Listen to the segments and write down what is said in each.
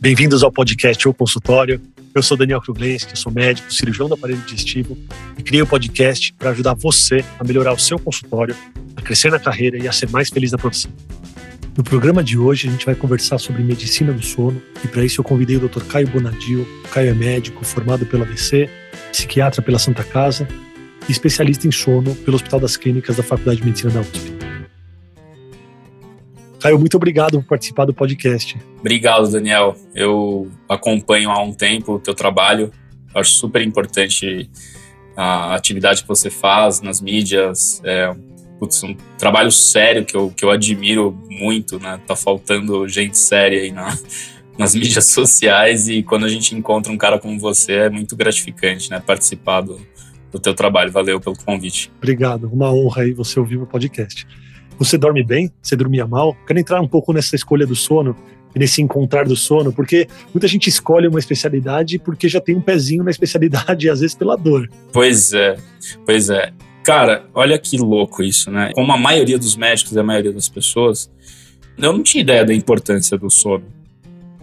Bem-vindos ao podcast ou consultório. Eu sou Daniel Kruglenski, sou médico, cirurgião do aparelho digestivo e criei o um podcast para ajudar você a melhorar o seu consultório, a crescer na carreira e a ser mais feliz na profissão. No programa de hoje, a gente vai conversar sobre medicina do sono e para isso eu convidei o Dr. Caio Bonadil. O Caio é médico, formado pela ABC, psiquiatra pela Santa Casa e especialista em sono pelo Hospital das Clínicas da Faculdade de Medicina da USP. Caio, muito obrigado por participar do podcast. Obrigado, Daniel. Eu acompanho há um tempo o teu trabalho. Eu acho super importante a atividade que você faz nas mídias. É putz, um trabalho sério que eu, que eu admiro muito, né? Tá faltando gente séria aí na, nas mídias sociais e quando a gente encontra um cara como você é muito gratificante, né? Participar do, do teu trabalho. Valeu pelo convite. Obrigado. Uma honra aí você ouvir o podcast. Você dorme bem? Você dormia mal? Quero entrar um pouco nessa escolha do sono e nesse encontrar do sono, porque muita gente escolhe uma especialidade porque já tem um pezinho na especialidade às vezes pela dor. Pois é, pois é. Cara, olha que louco isso, né? Como a maioria dos médicos e a maioria das pessoas, eu não tinha ideia da importância do sono.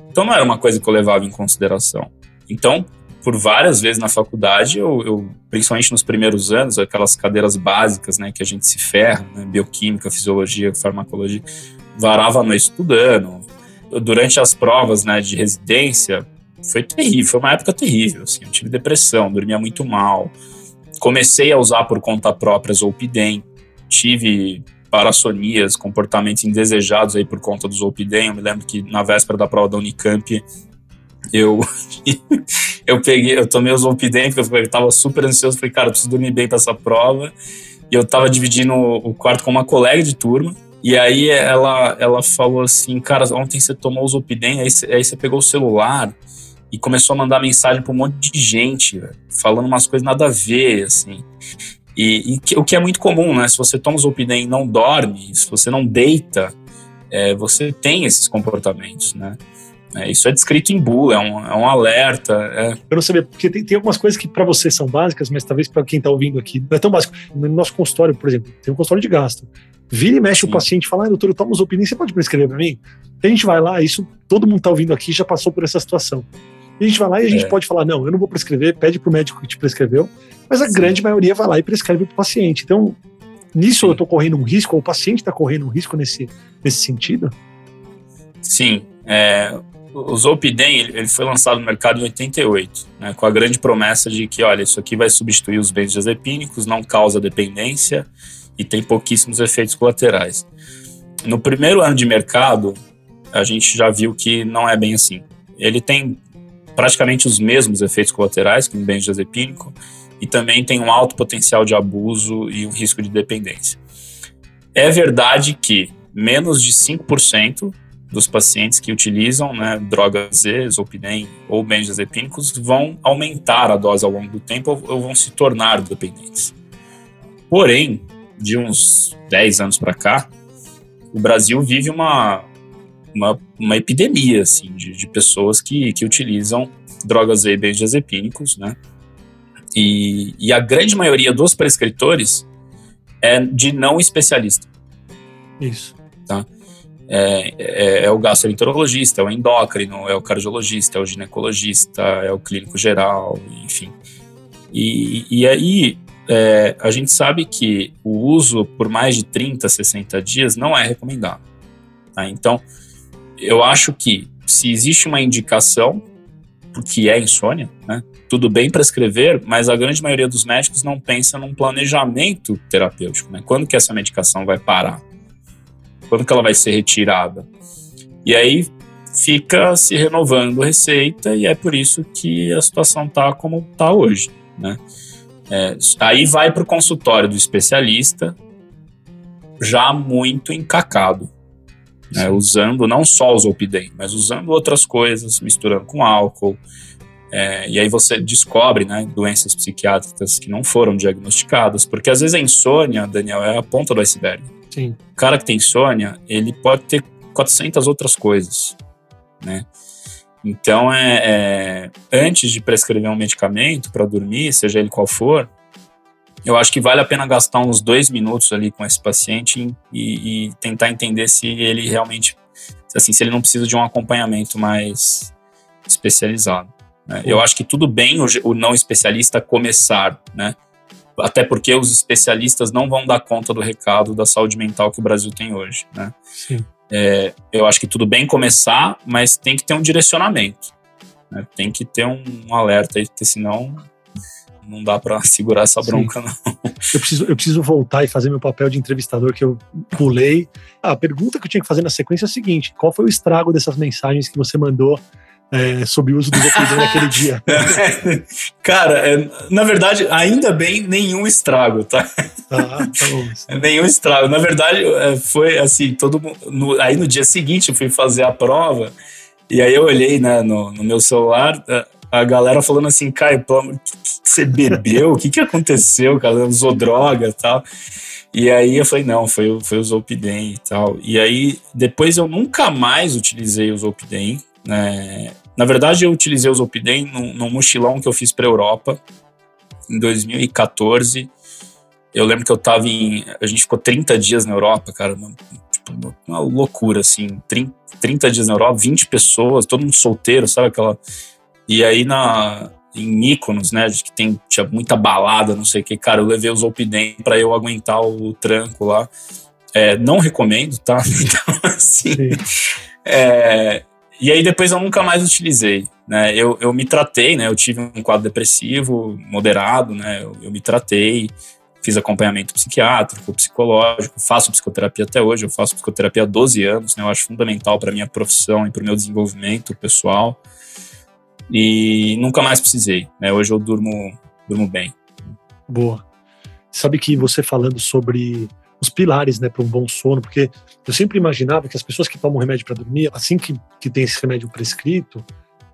Então não era uma coisa que eu levava em consideração. Então, por várias vezes na faculdade, eu, eu, principalmente nos primeiros anos, aquelas cadeiras básicas, né, que a gente se ferra, né, bioquímica, fisiologia, farmacologia, varava a noite estudando. Durante as provas, né, de residência, foi terrível, foi uma época terrível, assim, eu tive depressão, dormia muito mal. Comecei a usar por conta própria Zolpidem, tive parassonias, comportamentos indesejados aí por conta do Zolpidem. Eu me lembro que na véspera da prova da Unicamp, eu eu peguei, eu tomei os Zolpidem, porque eu tava super ansioso, falei, cara, preciso dormir bem para essa prova. E eu tava dividindo o quarto com uma colega de turma, e aí ela, ela falou assim, cara, ontem você tomou os Zolpidem, aí, aí você pegou o celular e começou a mandar mensagem para um monte de gente, falando umas coisas nada a ver, assim. E, e o que é muito comum, né? Se você toma Zolpidem e não dorme, se você não deita, é, você tem esses comportamentos, né? É, isso é descrito em bula, é um, é um alerta. É. Eu não sabia, porque tem, tem algumas coisas que para você são básicas, mas talvez para quem está ouvindo aqui não é tão básico. No nosso consultório, por exemplo, tem um consultório de gasto. Vira e mexe Sim. o paciente fala, ah, doutor, eu tomo Zolpidem, você pode prescrever para mim? a gente vai lá, isso todo mundo está ouvindo aqui já passou por essa situação. E a gente vai lá e a gente é. pode falar, não, eu não vou prescrever, pede para o médico que te prescreveu, mas a Sim. grande maioria vai lá e prescreve para o paciente. Então, nisso Sim. eu estou correndo um risco, ou o paciente está correndo um risco nesse, nesse sentido? Sim. É, o Zolpidem ele foi lançado no mercado em 88, né, com a grande promessa de que, olha, isso aqui vai substituir os benzodiazepínicos, não causa dependência e tem pouquíssimos efeitos colaterais. No primeiro ano de mercado, a gente já viu que não é bem assim. Ele tem praticamente os mesmos efeitos colaterais que um benzodiazepínico e também tem um alto potencial de abuso e um risco de dependência. É verdade que menos de 5% dos pacientes que utilizam né, drogas Z, Zolpidem ou benzodiazepínicos vão aumentar a dose ao longo do tempo ou, vão se tornar dependentes. Porém, de uns 10 anos para cá, o Brasil vive uma, uma, uma epidemia assim, de, de, pessoas que, que utilizam drogas Z e benzodiazepínicos, né? E, e a grande maioria dos prescritores é de não especialista. Isso. Tá? É, é, é, o gastroenterologista, é o endócrino, é o cardiologista, é o ginecologista, é o clínico geral, enfim. E, e aí é, a gente sabe que o uso por mais de 30, 60 dias não é recomendado. Tá? Então, eu acho que se existe uma indicação, porque é insônia, né? tudo bem prescrever, mas a grande maioria dos médicos não pensa num planejamento terapêutico. Né? Quando que essa medicação vai parar? Quando que ela vai ser retirada? E aí fica se renovando receita e é por isso que a situação está como está hoje, né? É, aí vai para o consultório do especialista já muito encacado, né? usando não só o Zolpidem, mas usando outras coisas, misturando com álcool. É, e aí você descobre né, doenças psiquiátricas que não foram diagnosticadas, porque às vezes a insônia, Daniel, é a ponta do iceberg. Sim. O cara que tem insônia, ele pode ter 400 outras coisas, né? Então, é, é antes de prescrever um medicamento para dormir, seja ele qual for, eu acho que vale a pena gastar uns dois minutos ali com esse paciente e, e tentar entender se ele realmente, assim, se ele não precisa de um acompanhamento mais especializado. Né? Eu acho que tudo bem o, o não especialista começar, né? Até porque os especialistas não vão dar conta do recado da saúde mental que o Brasil tem hoje, né? É, eu acho que tudo bem começar, mas tem que ter um direcionamento, né? tem que ter um, um alerta aí, porque senão não dá para segurar essa bronca, Sim. não. Eu preciso, eu preciso voltar e fazer meu papel de entrevistador que eu pulei. a pergunta que eu tinha que fazer na sequência é a seguinte: qual foi o estrago dessas mensagens que você mandou é, sobre o uso do Zopidem naquele dia? Cara, é, na verdade, ainda bem, nenhum estrago, tá? Ah, tá bom. nenhum estrago. Na verdade, é, foi assim, todo mundo. aí no dia seguinte eu fui fazer a prova, e aí eu olhei né, no, no meu celular, é, a galera falando assim, Caio, você bebeu? o que, que aconteceu, cara? Usou droga e tal. E aí eu falei, não, foi, foi o Zolpidem e tal. E aí, depois eu nunca mais utilizei o Zolpidem. Né? Na verdade, eu utilizei o Zolpidem num, num mochilão que eu fiz para Europa em 2014. Eu lembro que eu tava em. A gente ficou 30 dias na Europa, cara. Uma, tipo, uma loucura, assim. 30, 30 dias na Europa, 20 pessoas, todo mundo solteiro, sabe? Aquela. E aí na, em Mykonos, né, que tem, tinha muita balada, não sei o que, cara, eu levei o Zolpidem para eu aguentar o tranco lá. É, não recomendo, tá? Então, assim, é, e aí depois eu nunca mais utilizei, né? Eu, eu me tratei, né? Eu tive um quadro depressivo moderado, né? Eu, eu me tratei, fiz acompanhamento psiquiátrico, psicológico, faço psicoterapia até hoje, eu faço psicoterapia há 12 anos, né? Eu acho fundamental para minha profissão e para o meu desenvolvimento pessoal. E nunca mais precisei, né? Hoje eu durmo, durmo bem. Boa. Sabe que você falando sobre os pilares, né, para um bom sono, porque eu sempre imaginava que as pessoas que tomam remédio para dormir, assim que, que tem esse remédio prescrito,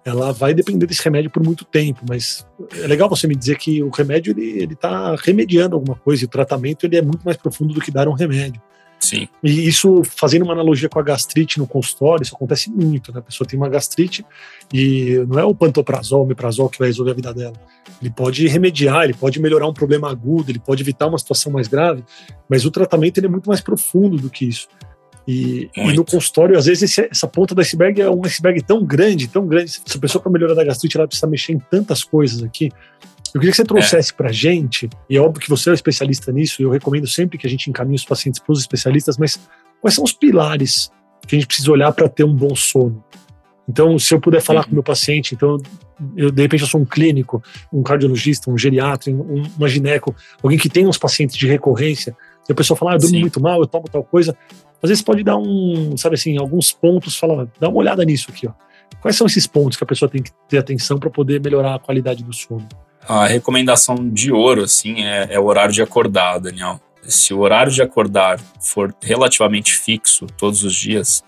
ela vai depender desse remédio por muito tempo, mas é legal você me dizer que o remédio ele está remediando alguma coisa e o tratamento ele é muito mais profundo do que dar um remédio. Sim. E isso, fazendo uma analogia com a gastrite no consultório, isso acontece muito, né? A pessoa tem uma gastrite e não é o pantoprazol, o omeprazol que vai resolver a vida dela. Ele pode remediar, ele pode melhorar um problema agudo, ele pode evitar uma situação mais grave, mas o tratamento ele é muito mais profundo do que isso. E, e no consultório, às vezes, esse, essa ponta do iceberg é um iceberg tão grande, tão grande. Se a pessoa, para melhorar da gastrite, ela precisa mexer em tantas coisas aqui, eu queria que você trouxesse é. para gente, e é óbvio que você é um especialista nisso, e eu recomendo sempre que a gente encaminhe os pacientes para os especialistas, mas quais são os pilares que a gente precisa olhar para ter um bom sono? Então, se eu puder falar uhum. com o meu paciente, então, eu, de repente eu sou um clínico, um cardiologista, um geriatra, um, uma gineco, alguém que tem uns pacientes de recorrência, e a pessoa fala, ah, eu durmo Sim. muito mal, eu tomo tal coisa, às vezes pode dar um, sabe assim, alguns pontos, fala, dá uma olhada nisso aqui, ó. Quais são esses pontos que a pessoa tem que ter atenção para poder melhorar a qualidade do sono? A recomendação de ouro, assim, é, é o horário de acordar, Daniel. Se o horário de acordar for relativamente fixo todos os dias,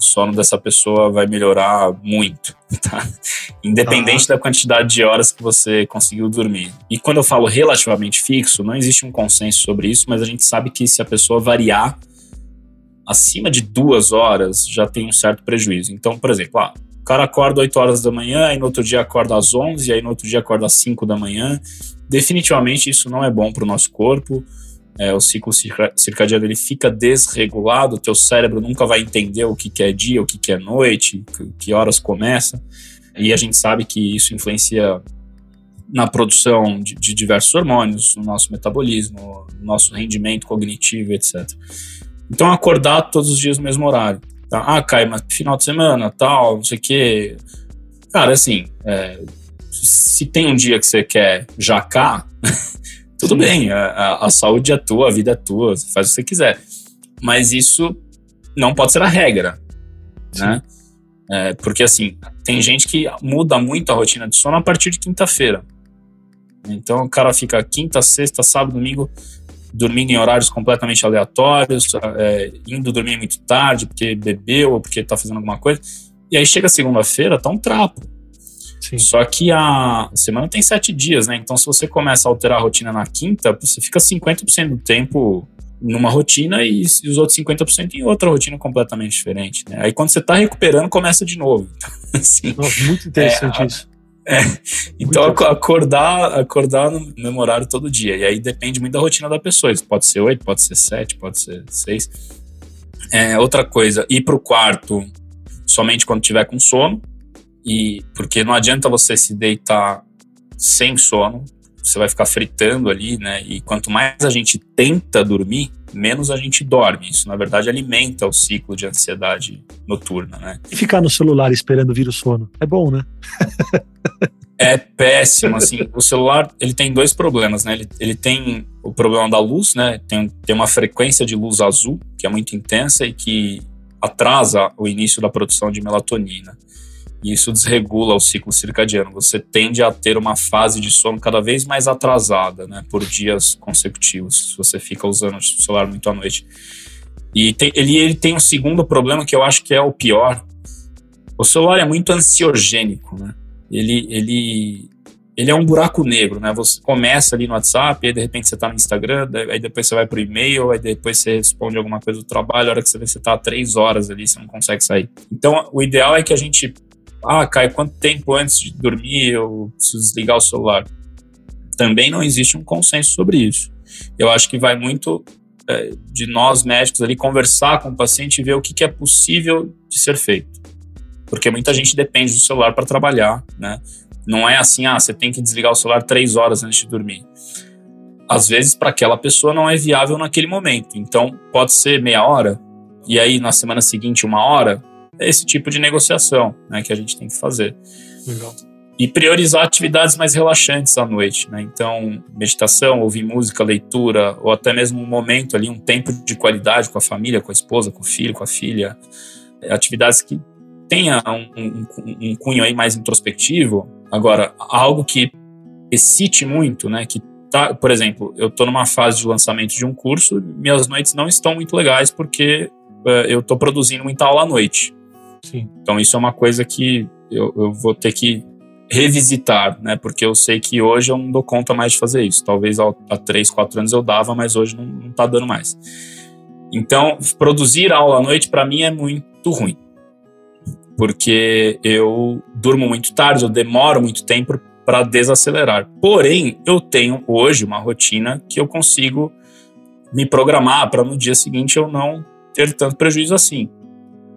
o sono dessa pessoa vai melhorar muito, tá? Independente ah. da quantidade de horas que você conseguiu dormir. E quando eu falo relativamente fixo, não existe um consenso sobre isso, mas a gente sabe que se a pessoa variar acima de duas horas, já tem um certo prejuízo. Então, por exemplo, ah, o cara acorda 8 horas da manhã, aí no outro dia acorda às 11, aí no outro dia acorda às 5 da manhã. Definitivamente isso não é bom para o nosso corpo. É, o ciclo circadiano ele fica desregulado, o teu cérebro nunca vai entender o que, que é dia, o que, que é noite, que horas começa. E a gente sabe que isso influencia na produção de, de diversos hormônios, no nosso metabolismo, no nosso rendimento cognitivo, etc. Então, acordar todos os dias no mesmo horário. Tá? Ah, cai, mas final de semana, tal, não sei o quê. Cara, assim, é, se tem um dia que você quer jacar, tudo bem, a, a, saúde é tua, a vida é tua, você faz o que você quiser. Mas isso não pode ser a regra, Sim. né? É, porque, assim, tem gente que muda muito a rotina de sono a partir de quinta-feira. Então, o cara fica quinta, sexta, sábado, domingo dormindo em horários completamente aleatórios, é, indo dormir muito tarde porque bebeu ou porque está fazendo alguma coisa. E aí chega segunda-feira, tá um trapo. Sim. Só que a semana tem sete dias, né? Então, se você começa a alterar a rotina na quinta, você fica 50% do tempo numa rotina e, os outros 50% em outra rotina completamente diferente. Né? Aí, quando você está recuperando, começa de novo. assim, Nossa, muito interessante é, isso. É, então acordar, acordar no mesmo horário todo dia. E aí depende muito da rotina da pessoa. Isso pode ser oito, pode ser sete, pode ser seis. É, outra coisa, ir para o quarto somente quando tiver com sono. E porque não adianta você se deitar sem sono, você vai ficar fritando ali, né? E quanto mais a gente tenta dormir, menos a gente dorme. Isso, na verdade, alimenta o ciclo de ansiedade noturna, né? E ficar no celular esperando vir o sono é bom, né? é péssimo, assim. O celular, ele tem dois problemas, né? Ele, ele tem o problema da luz, né? Tem, tem uma frequência de luz azul, que é muito intensa e que atrasa o início da produção de melatonina. E isso desregula o ciclo circadiano. Você tende a ter uma fase de sono cada vez mais atrasada, né, por dias consecutivos, se você fica usando o celular muito à noite. E tem, ele, ele tem um segundo problema que eu acho que é o pior. O celular é muito ansiogênico, né? Ele, ele, ele é um buraco negro, né? Você começa ali no WhatsApp, aí de repente você está no Instagram, aí depois você vai para o e-mail, aí depois você responde alguma coisa do trabalho, a hora que você vê você está três horas ali, você não consegue sair. Então, o ideal é que a gente ah, Caio, quanto tempo antes de dormir eu preciso desligar o celular? Também não existe um consenso sobre isso. Eu acho que vai muito é, de nós médicos ali conversar com o paciente e ver o que, que é possível de ser feito. Porque muita gente depende do celular para trabalhar, né? Não é assim, ah, você tem que desligar o celular três horas antes de dormir. Às vezes, para aquela pessoa não é viável naquele momento. Então, pode ser meia hora, e aí na semana seguinte, uma hora, esse tipo de negociação né, que a gente tem que fazer. Legal. E priorizar atividades mais relaxantes à noite, né? Então, meditação, ouvir música, leitura, ou até mesmo um momento ali, um tempo de qualidade com a família, com a esposa, com o filho, com a filha. Atividades que tenha um, um, um cunho aí mais introspectivo. Agora, algo que excite muito, né? Que tá, por exemplo, eu estou numa fase de lançamento de um curso, minhas noites não estão muito legais porque uh, eu estou produzindo muita aula à noite. Sim. Então isso é uma coisa que eu, eu, vou ter que revisitar, né? Porque eu sei que hoje eu não dou conta mais de fazer isso. Talvez há, três, quatro anos eu dava, mas hoje não, não tá dando mais. Então, produzir aula à noite para mim é muito ruim. Porque eu durmo muito tarde, eu demoro muito tempo para desacelerar. Porém, eu tenho hoje uma rotina que eu consigo me programar para no dia seguinte eu não ter tanto prejuízo assim.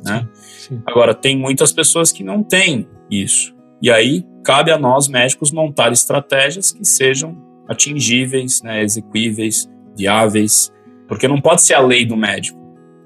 Né? Sim, sim. Agora, tem muitas pessoas que não têm isso. E aí, cabe a nós, médicos, montar estratégias que sejam atingíveis, né, viáveis, porque não pode ser a lei do médico.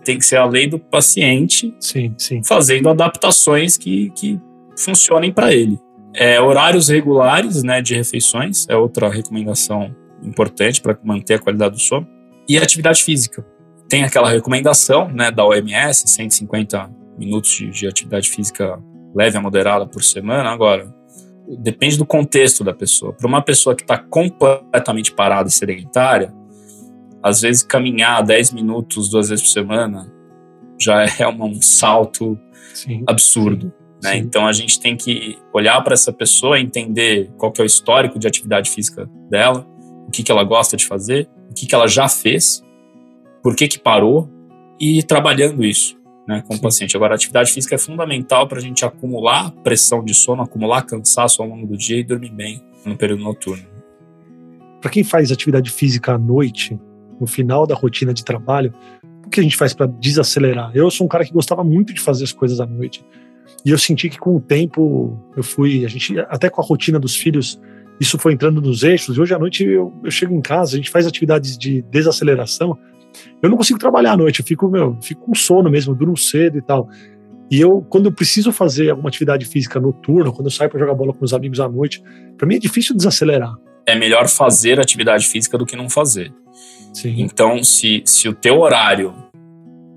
Tem que ser a lei do paciente sim, fazendo adaptações que, que funcionem para ele. É, horários regulares né, de refeições é outra recomendação importante para manter a qualidade do sono. E atividade física tem aquela recomendação né, da OMS, 150 minutos de, de atividade física leve a moderada por semana. Agora, depende do contexto da pessoa. Para uma pessoa que está completamente parada e sedentária, às vezes caminhar 10 minutos duas vezes por semana já é um salto sim, absurdo. Sim, né? sim. Então a gente tem que olhar para essa pessoa, entender qual que é o histórico de atividade física dela, o que, que ela gosta de fazer, o que, que ela já fez por que, que parou e trabalhando isso né, com Sim. o paciente. Agora, a atividade física é fundamental para a gente acumular pressão de sono, acumular cansaço ao longo do dia e dormir bem no período noturno. Para quem faz atividade física à noite, no final da rotina de trabalho, o que a gente faz para desacelerar? Eu sou um cara que gostava muito de fazer as coisas à noite. E eu senti que com o tempo eu fui, a gente até com a rotina dos filhos, isso foi entrando nos eixos. E hoje à noite eu, eu chego em casa, a gente faz atividades de desaceleração eu não consigo trabalhar à noite, eu fico, meu, fico com sono mesmo, durmo cedo e tal. E eu, quando eu preciso fazer alguma atividade física noturna, quando eu saio para jogar bola com os amigos à noite, para mim é difícil desacelerar. É melhor fazer atividade física do que não fazer. Sim. Então, se, se o teu horário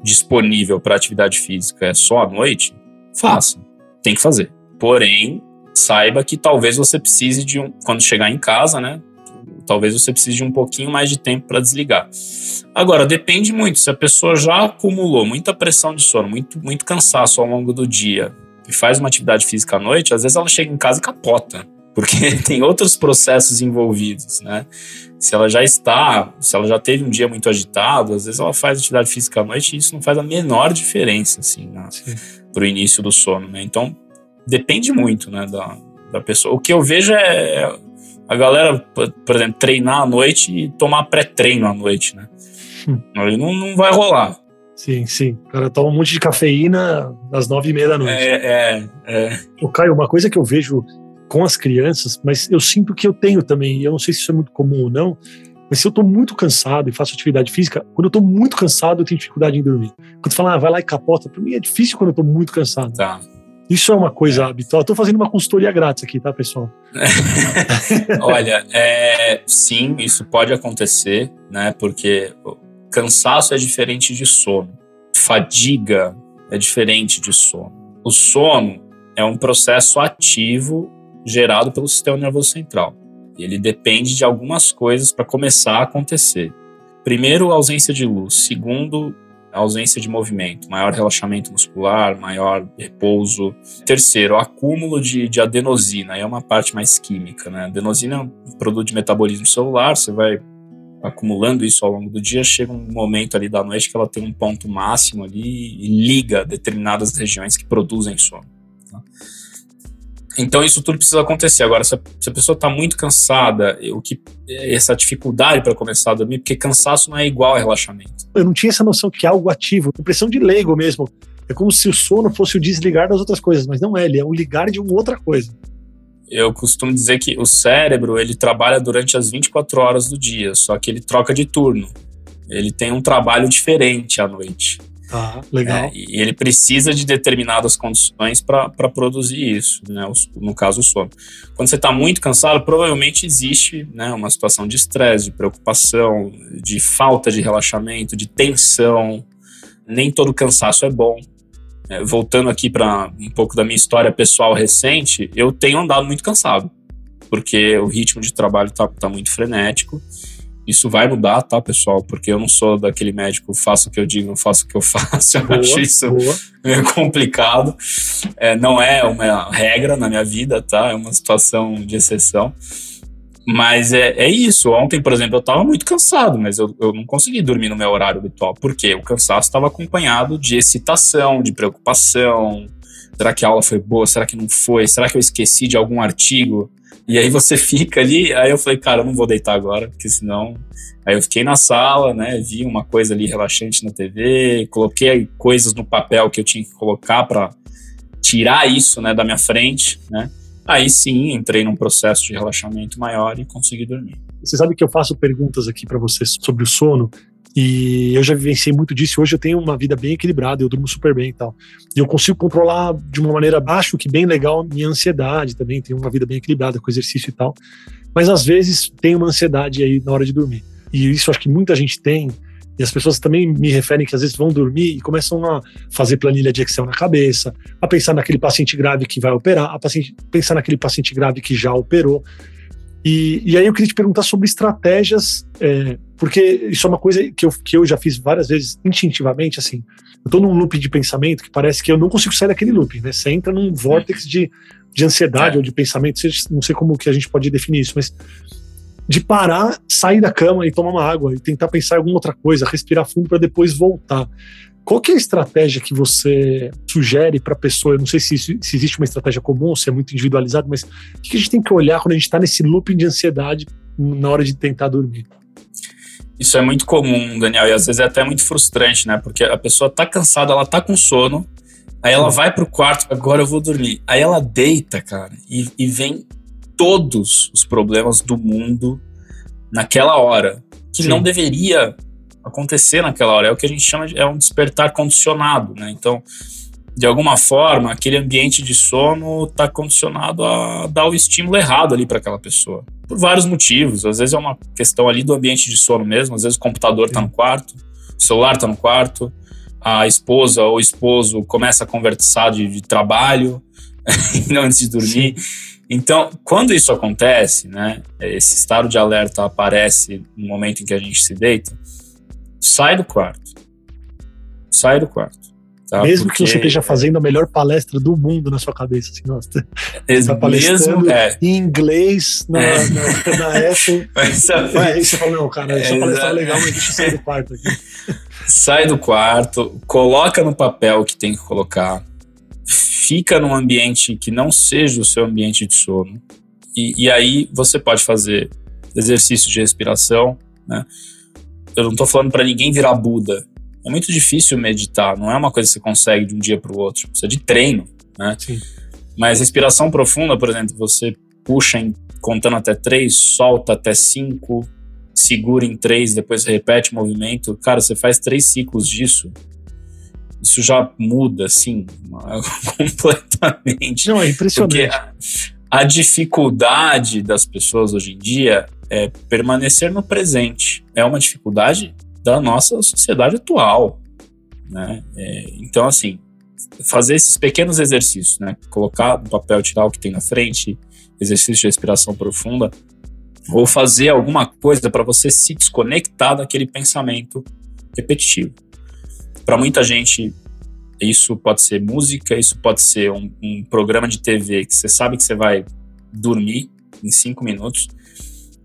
disponível para atividade física é só à noite, faça. Tem que fazer. Porém, saiba que talvez você precise de um. Quando chegar em casa, né? Talvez você precise de um pouquinho mais de tempo para desligar. Agora, depende muito. Se a pessoa já acumulou muita pressão de sono, muito, muito cansaço ao longo do dia e faz uma atividade física à noite, às vezes ela chega em casa e capota. Porque tem outros processos envolvidos, né? Se ela já está, se ela já teve um dia muito agitado, às vezes ela faz atividade física à noite e isso não faz a menor diferença, assim, para o início do sono, né? Então, depende muito, né, da, da pessoa. O que eu vejo é a galera, por exemplo, treinar à noite e tomar pré-treino à noite, né? Hum. Não, não vai rolar. Sim, sim. O cara toma um monte de cafeína às nove e meia da noite. É, é, é. O Caio, uma coisa que eu vejo com as crianças, mas eu sinto que eu tenho também, e eu não sei se isso é muito comum ou não, mas se eu tô muito cansado e faço atividade física, quando eu tô muito cansado, eu tenho dificuldade em dormir. Quando fala, ah, vai lá e capota, pra mim é difícil quando eu tô muito cansado. Tá. Isso é uma coisa habitual. Estou fazendo uma consultoria grátis aqui, tá, pessoal? Olha, é, sim, isso pode acontecer, né? Porque cansaço é diferente de sono. Fadiga é diferente de sono. O sono é um processo ativo gerado pelo sistema nervoso central. Ele depende de algumas coisas para começar a acontecer. Primeiro, ausência de luz. Segundo, ausência de movimento, maior relaxamento muscular, maior repouso. Terceiro, acúmulo de, de adenosina, é uma parte mais química, né? Adenosina é um produto de metabolismo celular, você vai acumulando isso ao longo do dia, chega um momento ali da noite que ela tem um ponto máximo ali e liga determinadas regiões que produzem sono. Tá? Então isso tudo precisa acontecer. Agora, se a, se a pessoa está muito cansada, o que essa dificuldade para começar a dormir, porque cansaço não é igual a relaxamento. Eu não tinha essa noção que é algo ativo, impressão de leigo mesmo. É como se o sono fosse o desligar das outras coisas, mas não é, ele é o ligar de uma outra coisa. Eu costumo dizer que o cérebro, ele trabalha durante as 24 horas do dia, só que ele troca de turno. Ele tem um trabalho diferente à noite. Ah, legal. É, e ele precisa de determinadas condições para produzir isso, né? no caso o sono. Quando você está muito cansado, provavelmente existe né, uma situação de estresse, de preocupação, de falta de relaxamento, de tensão. Nem todo cansaço é bom. É, voltando aqui para um pouco da minha história pessoal recente, eu tenho andado muito cansado, porque o ritmo de trabalho está tá muito frenético isso vai mudar, tá, pessoal? Porque eu não sou daquele médico, faço o que eu digo, não faço o que eu faço. Eu boa, acho isso boa. meio complicado. É, não é uma regra na minha vida, tá? É uma situação de exceção. Mas é, é isso. Ontem, por exemplo, eu estava muito cansado, mas eu, eu não consegui dormir no meu horário habitual. Por quê? O cansaço estava acompanhado de excitação, de preocupação. Será que a aula foi boa? Será que não foi? Será que eu esqueci de algum artigo? E aí você fica ali, aí eu falei, cara, eu não vou deitar agora, porque senão. Aí eu fiquei na sala, né? Vi uma coisa ali relaxante na TV, coloquei coisas no papel que eu tinha que colocar para tirar isso, né, da minha frente, né? Aí sim, entrei num processo de relaxamento maior e consegui dormir. Você sabe que eu faço perguntas aqui para você sobre o sono e eu já vivenciei muito disso. Hoje eu tenho uma vida bem equilibrada, eu durmo super bem e tal. E eu consigo controlar de uma maneira, acho que bem legal, minha ansiedade também. Tenho uma vida bem equilibrada com exercício e tal. Mas às vezes tem uma ansiedade aí na hora de dormir. E isso acho que muita gente tem. E as pessoas também me referem que às vezes vão dormir e começam a fazer planilha de Excel na cabeça, a pensar naquele paciente grave que vai operar, a paciente, pensar naquele paciente grave que já operou. E, e aí eu queria te perguntar sobre estratégias, é, porque isso é uma coisa que eu, que eu já fiz várias vezes instintivamente, assim. Eu tô num loop de pensamento que parece que eu não consigo sair daquele loop, né? Você entra num vórtex de, de ansiedade é. ou de pensamento, não sei como que a gente pode definir isso, mas de parar, sair da cama e tomar uma água e tentar pensar em alguma outra coisa, respirar fundo para depois voltar. Qual que é a estratégia que você sugere para a pessoa? Eu não sei se, se, existe uma estratégia comum, se é muito individualizado, mas o que a gente tem que olhar quando a gente está nesse looping de ansiedade na hora de tentar dormir? Isso é muito comum, Daniel, e às vezes é até muito frustrante, né? Porque a pessoa tá cansada, ela tá com sono, aí ela vai pro quarto, agora eu vou dormir. Aí ela deita, cara, e, e vem todos os problemas do mundo naquela hora, que Sim. não deveria acontecer naquela hora. É o que a gente chama de é um despertar condicionado, né? Então, de alguma forma, aquele ambiente de sono está condicionado a dar o estímulo errado ali para aquela pessoa. Por vários motivos. Às vezes é uma questão ali do ambiente de sono mesmo, às vezes o computador está no quarto, o celular está no quarto, a esposa ou o esposo começa a conversar de, de trabalho não antes de dormir. Então, quando isso acontece, né, esse estado de alerta aparece no momento em que a gente se deita, sai do quarto. Sai do quarto. Tá? Mesmo Porque... que você esteja fazendo a melhor palestra do mundo na sua cabeça, assim, nossa, você tá palestrando é. em inglês na, é. na, na Apple. Mas, aí você fala, não, cara, essa é, palestra é legal, mas deixa eu sair do quarto aqui. Sai do quarto, coloca no papel o que tem que colocar, fica num ambiente que não seja o seu ambiente de sono. E, e aí você pode fazer exercícios de respiração, né? Eu não estou falando para ninguém virar Buda. É muito difícil meditar, não é uma coisa que você consegue de um dia para o outro. Precisa de treino, né? Sim. Mas respiração profunda, por exemplo, você puxa em, contando até três, solta até cinco, segura em três, depois repete o movimento. Cara, você faz três ciclos disso. Isso já muda, assim, completamente. Não, é impressionante. Porque a, a dificuldade das pessoas hoje em dia é permanecer no presente. É uma dificuldade da nossa sociedade atual. Né? É, então, assim, fazer esses pequenos exercícios, né? Colocar no papel, tirar o que tem na frente, exercício de respiração profunda, ou fazer alguma coisa para você se desconectar daquele pensamento repetitivo. Para muita gente, isso pode ser música, isso pode ser um, um programa de TV que você sabe que você vai dormir em cinco minutos.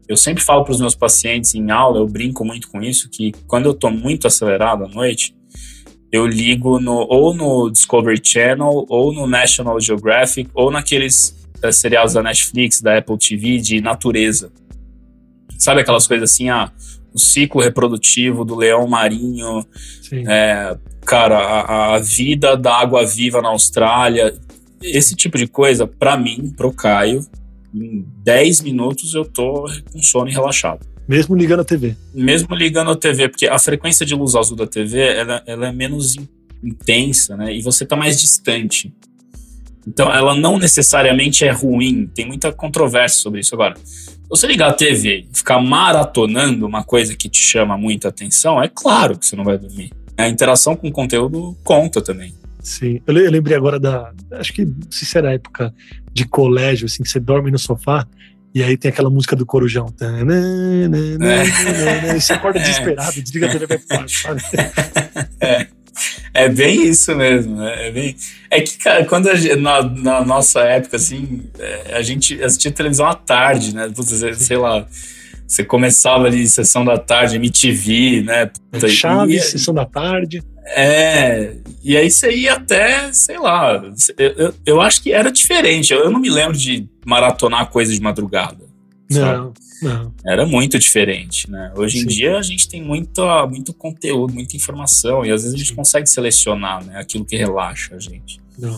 Eu sempre falo para os meus pacientes em aula, eu brinco muito com isso, que quando eu estou muito acelerado à noite, eu ligo no, ou no Discovery Channel, ou no National Geographic, ou naqueles uh, seriados da Netflix, da Apple TV de natureza. Sabe aquelas coisas assim, ah, o ciclo reprodutivo do leão marinho, é, cara, a, a, vida da água viva na Austrália, esse tipo de coisa, para mim, pro Caio, em 10 minutos eu tô com sono e relaxado. Mesmo ligando a TV. Mesmo ligando a TV, porque a frequência de luz azul da TV ela, ela é menos intensa, né? E você está mais distante. Então, ela não necessariamente é ruim. Tem muita controvérsia sobre isso. Agora, você ligar a TV e ficar maratonando uma coisa que te chama muita atenção, é claro que você não vai dormir. A interação com o conteúdo conta também. Sim, eu lembrei agora da. Acho que, se era época de colégio, assim, que você dorme no sofá e aí tem aquela música do Corujão. É. Você acorda desesperado, desliga a TV vai pro sabe? É. É bem isso mesmo, né? É, bem... é que, cara, quando gente, na, na, nossa época, assim, é, a gente assistia televisão à tarde, né? sei lá, você começava ali sessão da tarde, MTV, né? Puta, Chaves, sessão da tarde. É, e aí você ia até, sei lá, eu, eu, eu acho que era diferente. Eu, eu, não me lembro de maratonar coisa de madrugada. Não, não. Era muito diferente, né? Hoje Sim. em dia a gente tem muito, muito conteúdo, muita informação, e às vezes a gente consegue selecionar né, aquilo que relaxa a gente. Não.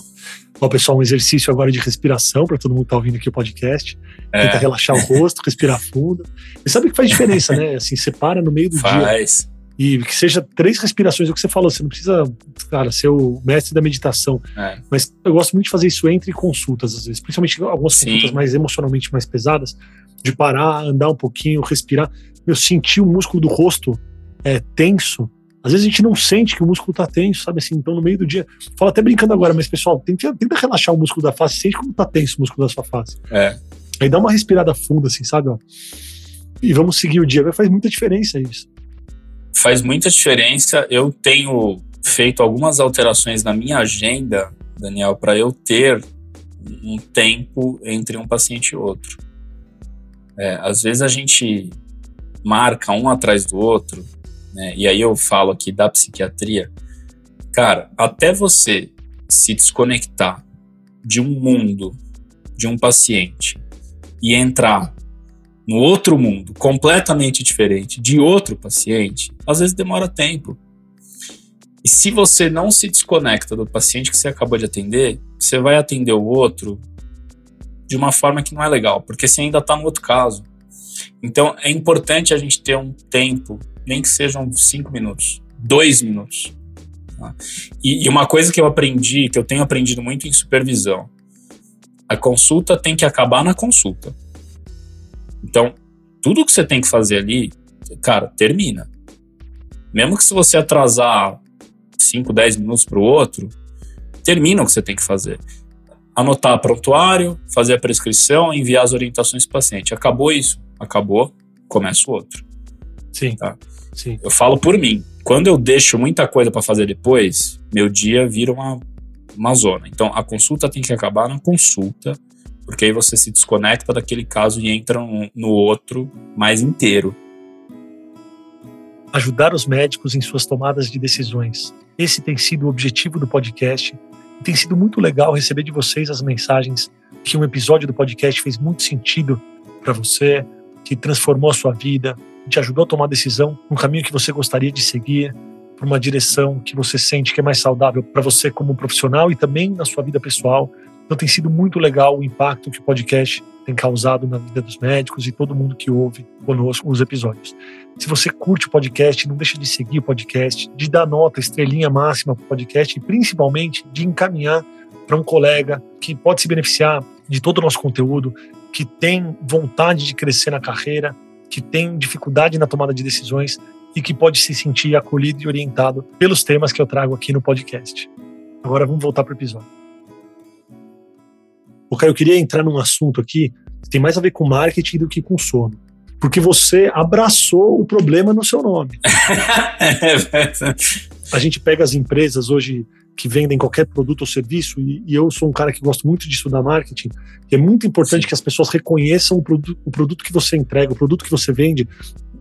Bom, pessoal, um exercício agora de respiração para todo mundo que tá ouvindo aqui o podcast. É. Tenta relaxar o rosto, respirar fundo. E sabe que faz diferença, né? Assim, separa no meio do faz. dia. Faz e que seja três respirações, é o que você falou, você não precisa, cara, ser o mestre da meditação. É. Mas eu gosto muito de fazer isso entre consultas, às vezes, principalmente algumas Sim. consultas mais emocionalmente mais pesadas, de parar, andar um pouquinho, respirar. Eu senti o músculo do rosto é, tenso. Às vezes a gente não sente que o músculo tá tenso, sabe assim? Então, no meio do dia. Falo até brincando agora, mas pessoal, tenta, tenta relaxar o músculo da face, sente como tá tenso o músculo da sua face. É. Aí dá uma respirada funda, assim, sabe? Ó. E vamos seguir o dia. Faz muita diferença isso faz muita diferença. Eu tenho feito algumas alterações na minha agenda, Daniel, para eu ter um tempo entre um paciente e outro. É, às vezes a gente marca um atrás do outro, né, e aí eu falo aqui da psiquiatria. Cara, até você se desconectar de um mundo, de um paciente, e entrar no outro mundo, completamente diferente, de outro paciente, às vezes demora tempo. E se você não se desconecta do paciente que você acabou de atender, você vai atender o outro de uma forma que não é legal, porque você ainda está no outro caso. Então é importante a gente ter um tempo, nem que sejam cinco minutos, dois minutos. Tá? E, e uma coisa que eu aprendi, que eu tenho aprendido muito em supervisão, a consulta tem que acabar na consulta. Então, tudo que você tem que fazer ali, cara, termina. Mesmo que se você atrasar 5, 10 minutos para o outro, termina o que você tem que fazer. Anotar prontuário, fazer a prescrição, enviar as orientações para o paciente. Acabou isso? Acabou, começa o outro. Sim. Tá? Sim. Eu falo por mim. Quando eu deixo muita coisa para fazer depois, meu dia vira uma, uma zona. Então, a consulta tem que acabar na consulta porque aí você se desconecta daquele caso e entra no outro mais inteiro. Ajudar os médicos em suas tomadas de decisões. Esse tem sido o objetivo do podcast E tem sido muito legal receber de vocês as mensagens que um episódio do podcast fez muito sentido para você, que transformou a sua vida, te ajudou a tomar decisão no caminho que você gostaria de seguir, para uma direção que você sente que é mais saudável para você como profissional e também na sua vida pessoal. Então tem sido muito legal o impacto que o podcast tem causado na vida dos médicos e todo mundo que ouve conosco os episódios. Se você curte o podcast, não deixa de seguir o podcast, de dar nota, estrelinha máxima para o podcast e principalmente de encaminhar para um colega que pode se beneficiar de todo o nosso conteúdo, que tem vontade de crescer na carreira, que tem dificuldade na tomada de decisões e que pode se sentir acolhido e orientado pelos temas que eu trago aqui no podcast. Agora vamos voltar para o episódio. O Caio, eu queria entrar num assunto aqui que tem mais a ver com marketing do que com sono. Porque você abraçou o problema no seu nome. a gente pega as empresas hoje que vendem qualquer produto ou serviço, e, e, eu sou um cara que gosto muito de estudar marketing, e é muito importante Sim. que as pessoas reconheçam o, produ o, produto que você entrega, o produto que você vende,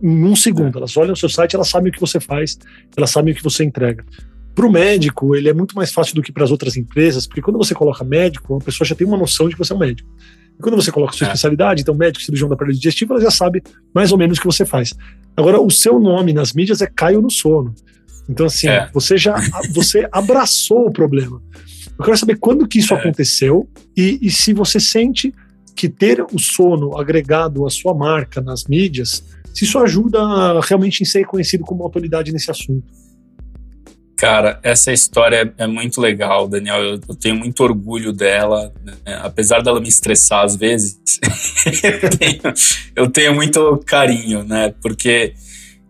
em um segundo. Elas olham o seu site, elas sabem o que você faz, elas sabem o que você entrega. Para o médico, ele é muito mais fácil do que para as outras empresas, porque quando você coloca médico, a pessoa já tem uma noção de que você é um médico. E quando você coloca a sua é. especialidade, então médico, cirurgião da aparelho digestivo, ela já sabe mais ou menos o que você faz. Agora, o seu nome nas mídias é Caio no Sono. Então, assim, é. você já você abraçou o problema. Eu quero saber quando que isso é. aconteceu e, e se você sente que ter o sono agregado à sua marca nas mídias, se isso ajuda realmente em ser reconhecido como autoridade nesse assunto. Cara, essa história é muito legal, Daniel. Eu, eu tenho muito orgulho dela, né? apesar dela me estressar às vezes. eu, tenho, eu, tenho, muito carinho, né? Porque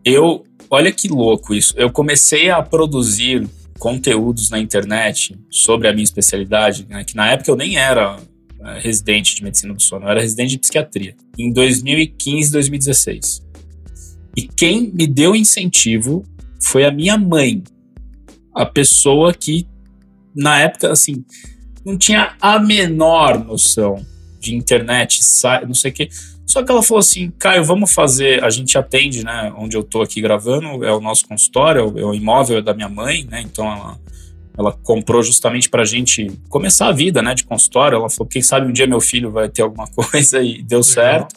eu, olha que louco isso. Eu comecei a produzir conteúdos na internet sobre a minha especialidade, né? que na época eu nem era é, residente de medicina do sono, eu era residente de psiquiatria, em 2015, 2016. E quem me deu incentivo foi a minha mãe, a pessoa que, na época, assim, não tinha a menor noção de internet, não sei o quê. Só que ela falou assim, Caio, vamos fazer. A gente atende, né? Onde eu tô aqui gravando, é o nosso consultório, é o imóvel da minha mãe, né? Então ela, ela comprou justamente pra gente começar a vida, né? De consultório. Ela falou, quem sabe um dia meu filho vai ter alguma coisa e deu Legal. certo.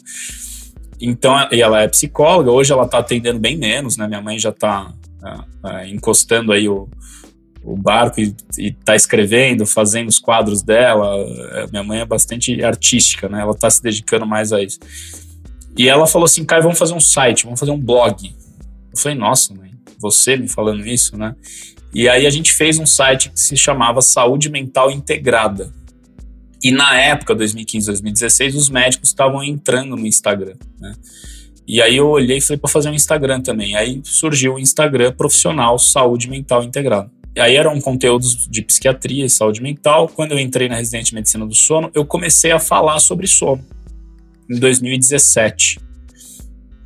Então, e ela é psicóloga, hoje ela está atendendo bem menos, né? Minha mãe já está é, é, encostando aí o, o barco e, está escrevendo, fazendo os quadros dela. É, minha mãe é bastante artística, né? Ela está se dedicando mais a isso. E ela falou assim, Caio, vamos fazer um site, vamos fazer um blog. Eu falei, nossa, mãe, você me falando isso, né? E aí a gente fez um site que se chamava Saúde Mental Integrada. E na época, 2015, 2016, os médicos estavam entrando no Instagram, né? E aí eu olhei e falei para fazer um Instagram também. Aí surgiu o Instagram profissional Saúde Mental Integrada. Aí eram conteúdos de psiquiatria e saúde mental. Quando eu entrei na residência de medicina do sono, eu comecei a falar sobre sono em 2017.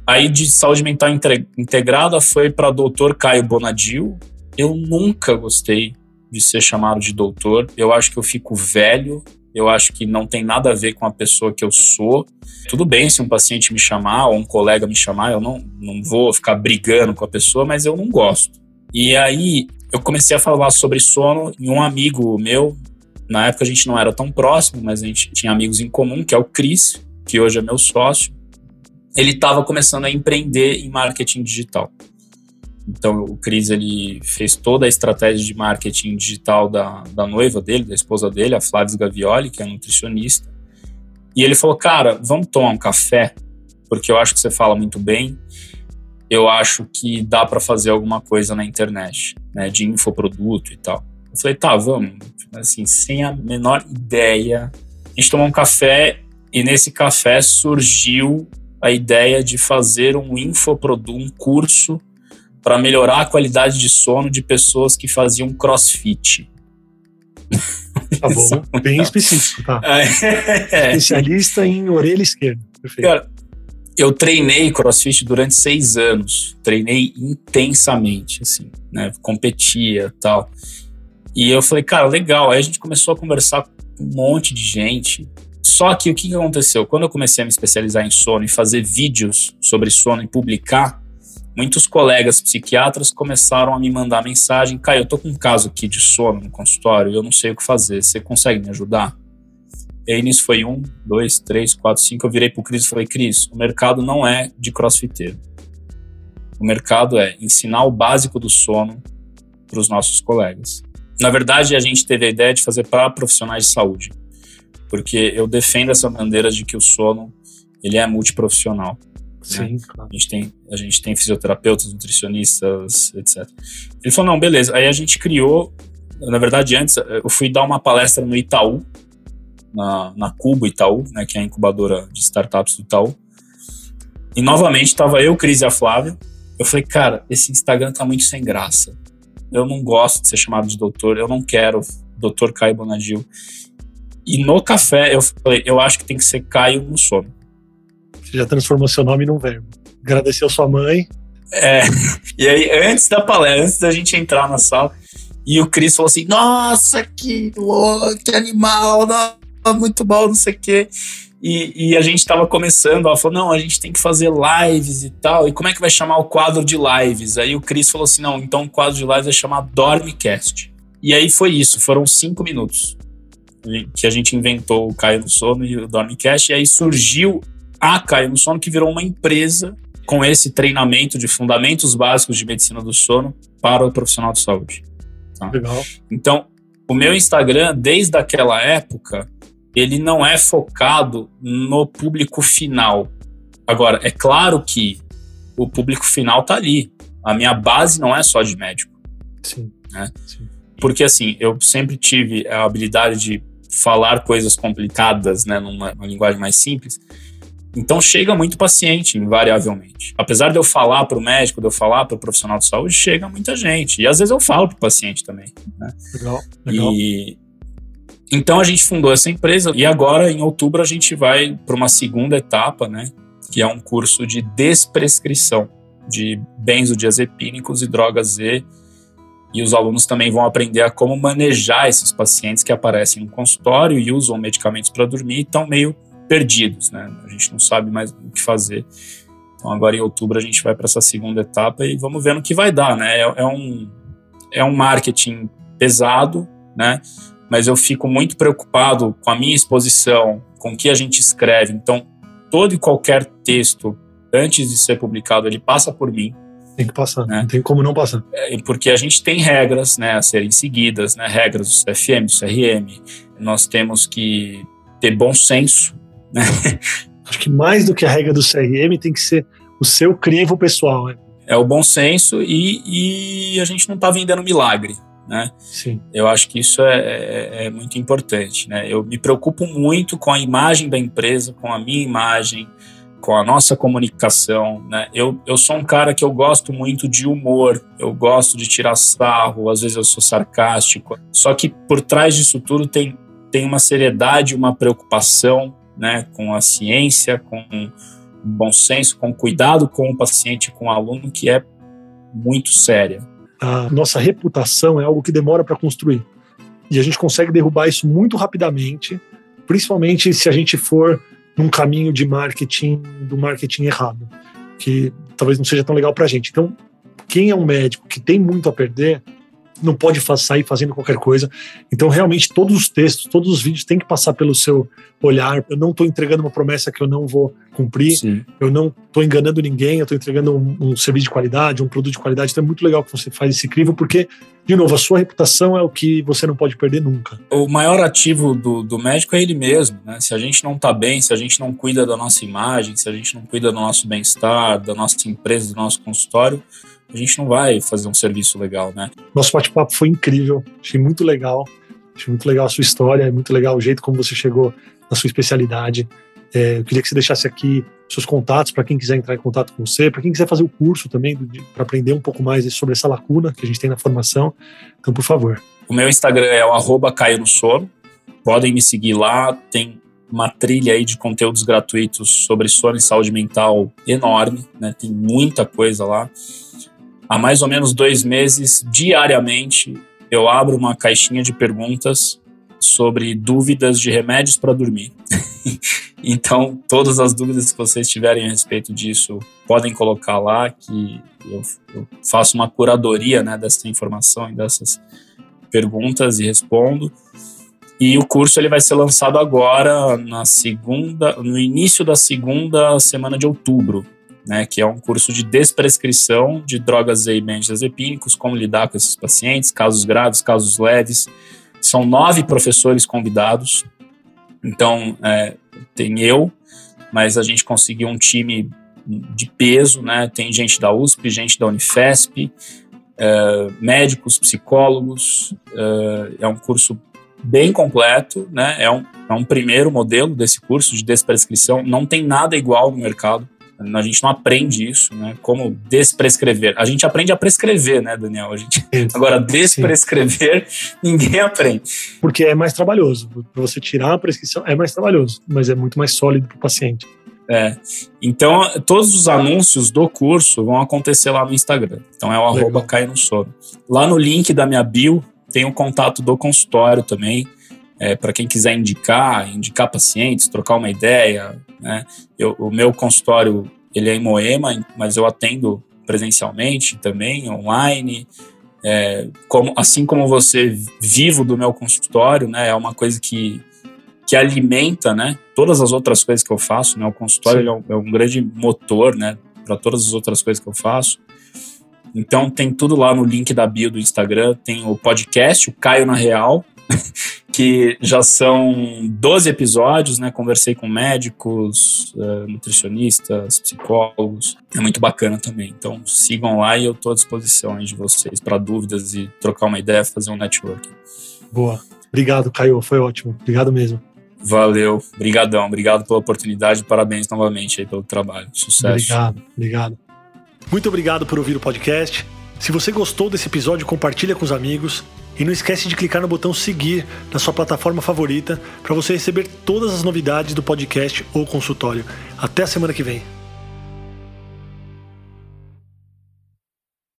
Aí de saúde mental integrada foi para doutor Caio Bonadil. Eu nunca gostei de ser chamado de doutor. Eu acho que eu fico velho eu acho que não tem nada a ver com a pessoa que eu sou. Tudo bem se um paciente me chamar ou um colega me chamar, eu não, não vou ficar brigando com a pessoa, mas eu não gosto. E aí eu comecei a falar sobre sono e um amigo meu, na época a gente não era tão próximo, mas a gente tinha amigos em comum, que é o Cris, que hoje é meu sócio. Ele estava começando a empreender em marketing digital. Então, o Cris ele fez toda a estratégia de marketing digital da, da noiva dele, da esposa dele, a Flávia Gavioli, que é nutricionista. E ele falou: Cara, vamos tomar um café, porque eu acho que você fala muito bem. Eu acho que dá para fazer alguma coisa na internet, né, de infoproduto e tal. Eu falei: Tá, vamos. Assim, sem a menor ideia. A gente tomou um café e nesse café surgiu a ideia de fazer um infoproduto, um curso para melhorar a qualidade de sono de pessoas que faziam crossfit. Tá bom, bem específico, tá? É. Especialista em orelha esquerda. Perfeito. Cara, eu treinei crossfit durante seis anos. Treinei intensamente, assim, né? Competia tal. E eu falei, cara, legal. Aí a gente começou a conversar com um monte de gente. Só que o que aconteceu? Quando eu comecei a me especializar em sono e fazer vídeos sobre sono e publicar, muitos colegas psiquiatras começaram a me mandar mensagem: Caio, eu tô com um caso aqui de sono no consultório, eu não sei o que fazer, você consegue me ajudar? E aí nisso foi um, dois, três, quatro, cinco. Eu virei pro Cris e falei: Cris, o mercado não é de crossfiteiro. O mercado é ensinar o básico do sono para os nossos colegas. Na verdade, a gente teve a ideia de fazer para profissionais de saúde, porque eu defendo essa bandeira de que o sono ele é multiprofissional. Sim, né? claro. A gente, tem, a gente tem fisioterapeutas, nutricionistas, etc. Ele falou, não, beleza. Aí a gente criou, na verdade, antes, eu fui dar uma palestra no Itaú, na, na Cubo Itaú, né, que é a incubadora de startups do Itaú. E novamente estava eu, Cris e a Flávia. Eu falei, cara, esse Instagram tá muito sem graça. Eu não gosto de ser chamado de doutor, eu não quero doutor Caio Bonadil. E no café eu falei, eu acho que tem que ser Caio no sono. Você já transformou seu nome num verbo. Agradeceu sua mãe. É. E aí, antes da palestra, antes da gente entrar na sala, e o Cris falou assim: Nossa, que louco, que animal, não, muito bom, não sei o quê. E, e, a gente estava começando, ela falou: não, a gente tem que fazer lives e tal. E como é que vai chamar o quadro de lives? Aí o Cris falou assim: não, então o quadro de lives vai chamar Dormecast. E aí foi isso, foram cinco minutos que a gente inventou o Caio no Sono e o Dormecast. E aí surgiu a Caio no Sono, que virou uma empresa com esse treinamento de fundamentos básicos de medicina do sono para o profissional de saúde. Tá? Legal. Então, o meu Instagram, desde aquela época, ele não é focado no público final. Agora, é claro que o público final tá ali. A minha base não é só de médico. Sim. Né? Sim. Porque, assim, eu sempre tive a habilidade de falar coisas complicadas, né, numa linguagem mais simples. Então chega muito paciente, invariavelmente. Apesar de eu falar para o médico, de eu falar para o profissional de saúde, chega muita gente. E às vezes eu falo para o paciente também. Né? Legal, legal. E então a gente fundou essa empresa e agora em outubro a gente vai para uma segunda etapa, né? Que é um curso de desprescrição de benzodiazepínicos e drogas Z. E os alunos também vão aprender a como manejar esses pacientes que aparecem no consultório e usam medicamentos para dormir e estão meio perdidos, né? A gente não sabe mais o que fazer. Então agora em outubro a gente vai para essa segunda etapa e vamos ver no que vai dar, né? É, é, um, é um marketing pesado, né? Mas eu fico muito preocupado com a minha exposição, com o que a gente escreve. Então todo e qualquer texto antes de ser publicado ele passa por mim. Tem que passar, né? não tem como não passar. É, porque a gente tem regras, né, a serem seguidas, né, regras do CFM, do CRM. Nós temos que ter bom senso né? Acho que mais do que a regra do CRM tem que ser o seu crivo pessoal. Né? É o bom senso e, e a gente não está vendendo milagre. Né? Sim. Eu acho que isso é, é, é, muito importante. Né? Eu me preocupo muito com a imagem da empresa, com a minha imagem, com a nossa comunicação. Né? Eu, eu sou um cara que eu gosto muito de humor, eu gosto de tirar sarro, às vezes eu sou sarcástico. Só que por trás disso tudo tem, tem uma seriedade, uma preocupação né, com a ciência, com bom senso, com cuidado com o paciente, com o aluno, que é muito séria. A nossa reputação é algo que demora para construir. E a gente consegue derrubar isso muito rapidamente, principalmente se a gente for num caminho de marketing, do marketing errado, que talvez não seja tão legal para a gente. Então, quem é um médico que tem muito a perder, não pode sair fazendo qualquer coisa. Então, realmente, todos os textos, todos os vídeos têm que passar pelo seu olhar. Eu não estou entregando uma promessa que eu não vou cumprir. Sim. Eu não estou enganando ninguém. Eu estou entregando um, um, serviço de qualidade, um produto de qualidade. Então, é muito legal que você faz esse crivo, porque, de novo, a sua reputação é o que você não pode perder nunca. O maior ativo do, do médico é ele mesmo. Né? Se a gente não está bem, se a gente não cuida da nossa imagem, se a gente não cuida do nosso bem-estar, da nossa empresa, do nosso consultório, a gente não vai fazer um serviço legal, né? Nosso bate-papo foi incrível, achei muito legal, achei muito legal a sua história, é muito legal o jeito como você chegou na sua especialidade. É, eu queria que você deixasse aqui seus contatos para quem quiser entrar em contato com você, para quem quiser fazer o curso também, para aprender um pouco mais sobre essa lacuna que a gente tem na formação. Então, por favor. O meu Instagram é o arroba Caio no Sono. Podem me seguir lá, tem uma trilha aí de conteúdos gratuitos sobre sono e saúde mental enorme, né? Tem muita coisa lá há mais ou menos dois meses, diariamente, eu abro uma caixinha de perguntas sobre dúvidas de remédios para dormir. então, todas as dúvidas que vocês tiverem a respeito disso, podem colocar lá, que eu, eu faço uma curadoria né, dessa informação e dessas perguntas e respondo. E o curso ele vai ser lançado agora na segunda, no início da segunda semana de outubro, né, que é um curso de desprescrição de drogas e benzodiazepínicos, como lidar com esses pacientes, casos graves, casos leves. São nove professores convidados, então é, tem eu, mas a gente conseguiu um time de peso, né? Tem gente da USP, gente da Unifesp, é, médicos, psicólogos. É, é um curso bem completo, né? É um, é um primeiro modelo desse curso de desprescrição. Não tem nada igual no mercado. A gente não aprende isso, né? Como desprescrever. A gente aprende a prescrever, né, Daniel? A gente... Agora, desprescrever, Sim. ninguém aprende. Porque é mais trabalhoso. Para você tirar a prescrição, é mais trabalhoso, mas é muito mais sólido para o paciente. É. Então, todos os anúncios do curso vão acontecer lá no Instagram. Então, é o Legal. arroba cai no sono. Lá no link da minha bio, tem o contato do consultório também, é, para quem quiser indicar, indicar pacientes, trocar uma ideia. Né? Eu, o meu consultório ele é em Moema, mas eu atendo presencialmente também, online. É, como, assim como você, vivo do meu consultório, né? É uma coisa que, que alimenta, né? Todas as outras coisas que eu faço, né? O consultório é um, é um grande motor, né? Para todas as outras coisas que eu faço. Então tem tudo lá no link da bio do Instagram, tem o podcast, o Caio na Real, que já são 12 episódios, né? Conversei com médicos, uh, nutricionistas, psicólogos. É muito bacana também. Então sigam lá e eu estou à disposição de vocês para dúvidas e trocar uma ideia, fazer um networking. Boa. Obrigado, Caio. Foi ótimo. Obrigado mesmo. Valeu. Obrigadão. Obrigado pela oportunidade. Parabéns novamente aí pelo trabalho. Sucesso. Obrigado. Obrigado. Muito obrigado por ouvir o podcast. Se você gostou desse episódio, compartilha com os amigos e não esquece de clicar no botão seguir na sua plataforma favorita para você receber todas as novidades do podcast ou consultório. Até a semana que vem.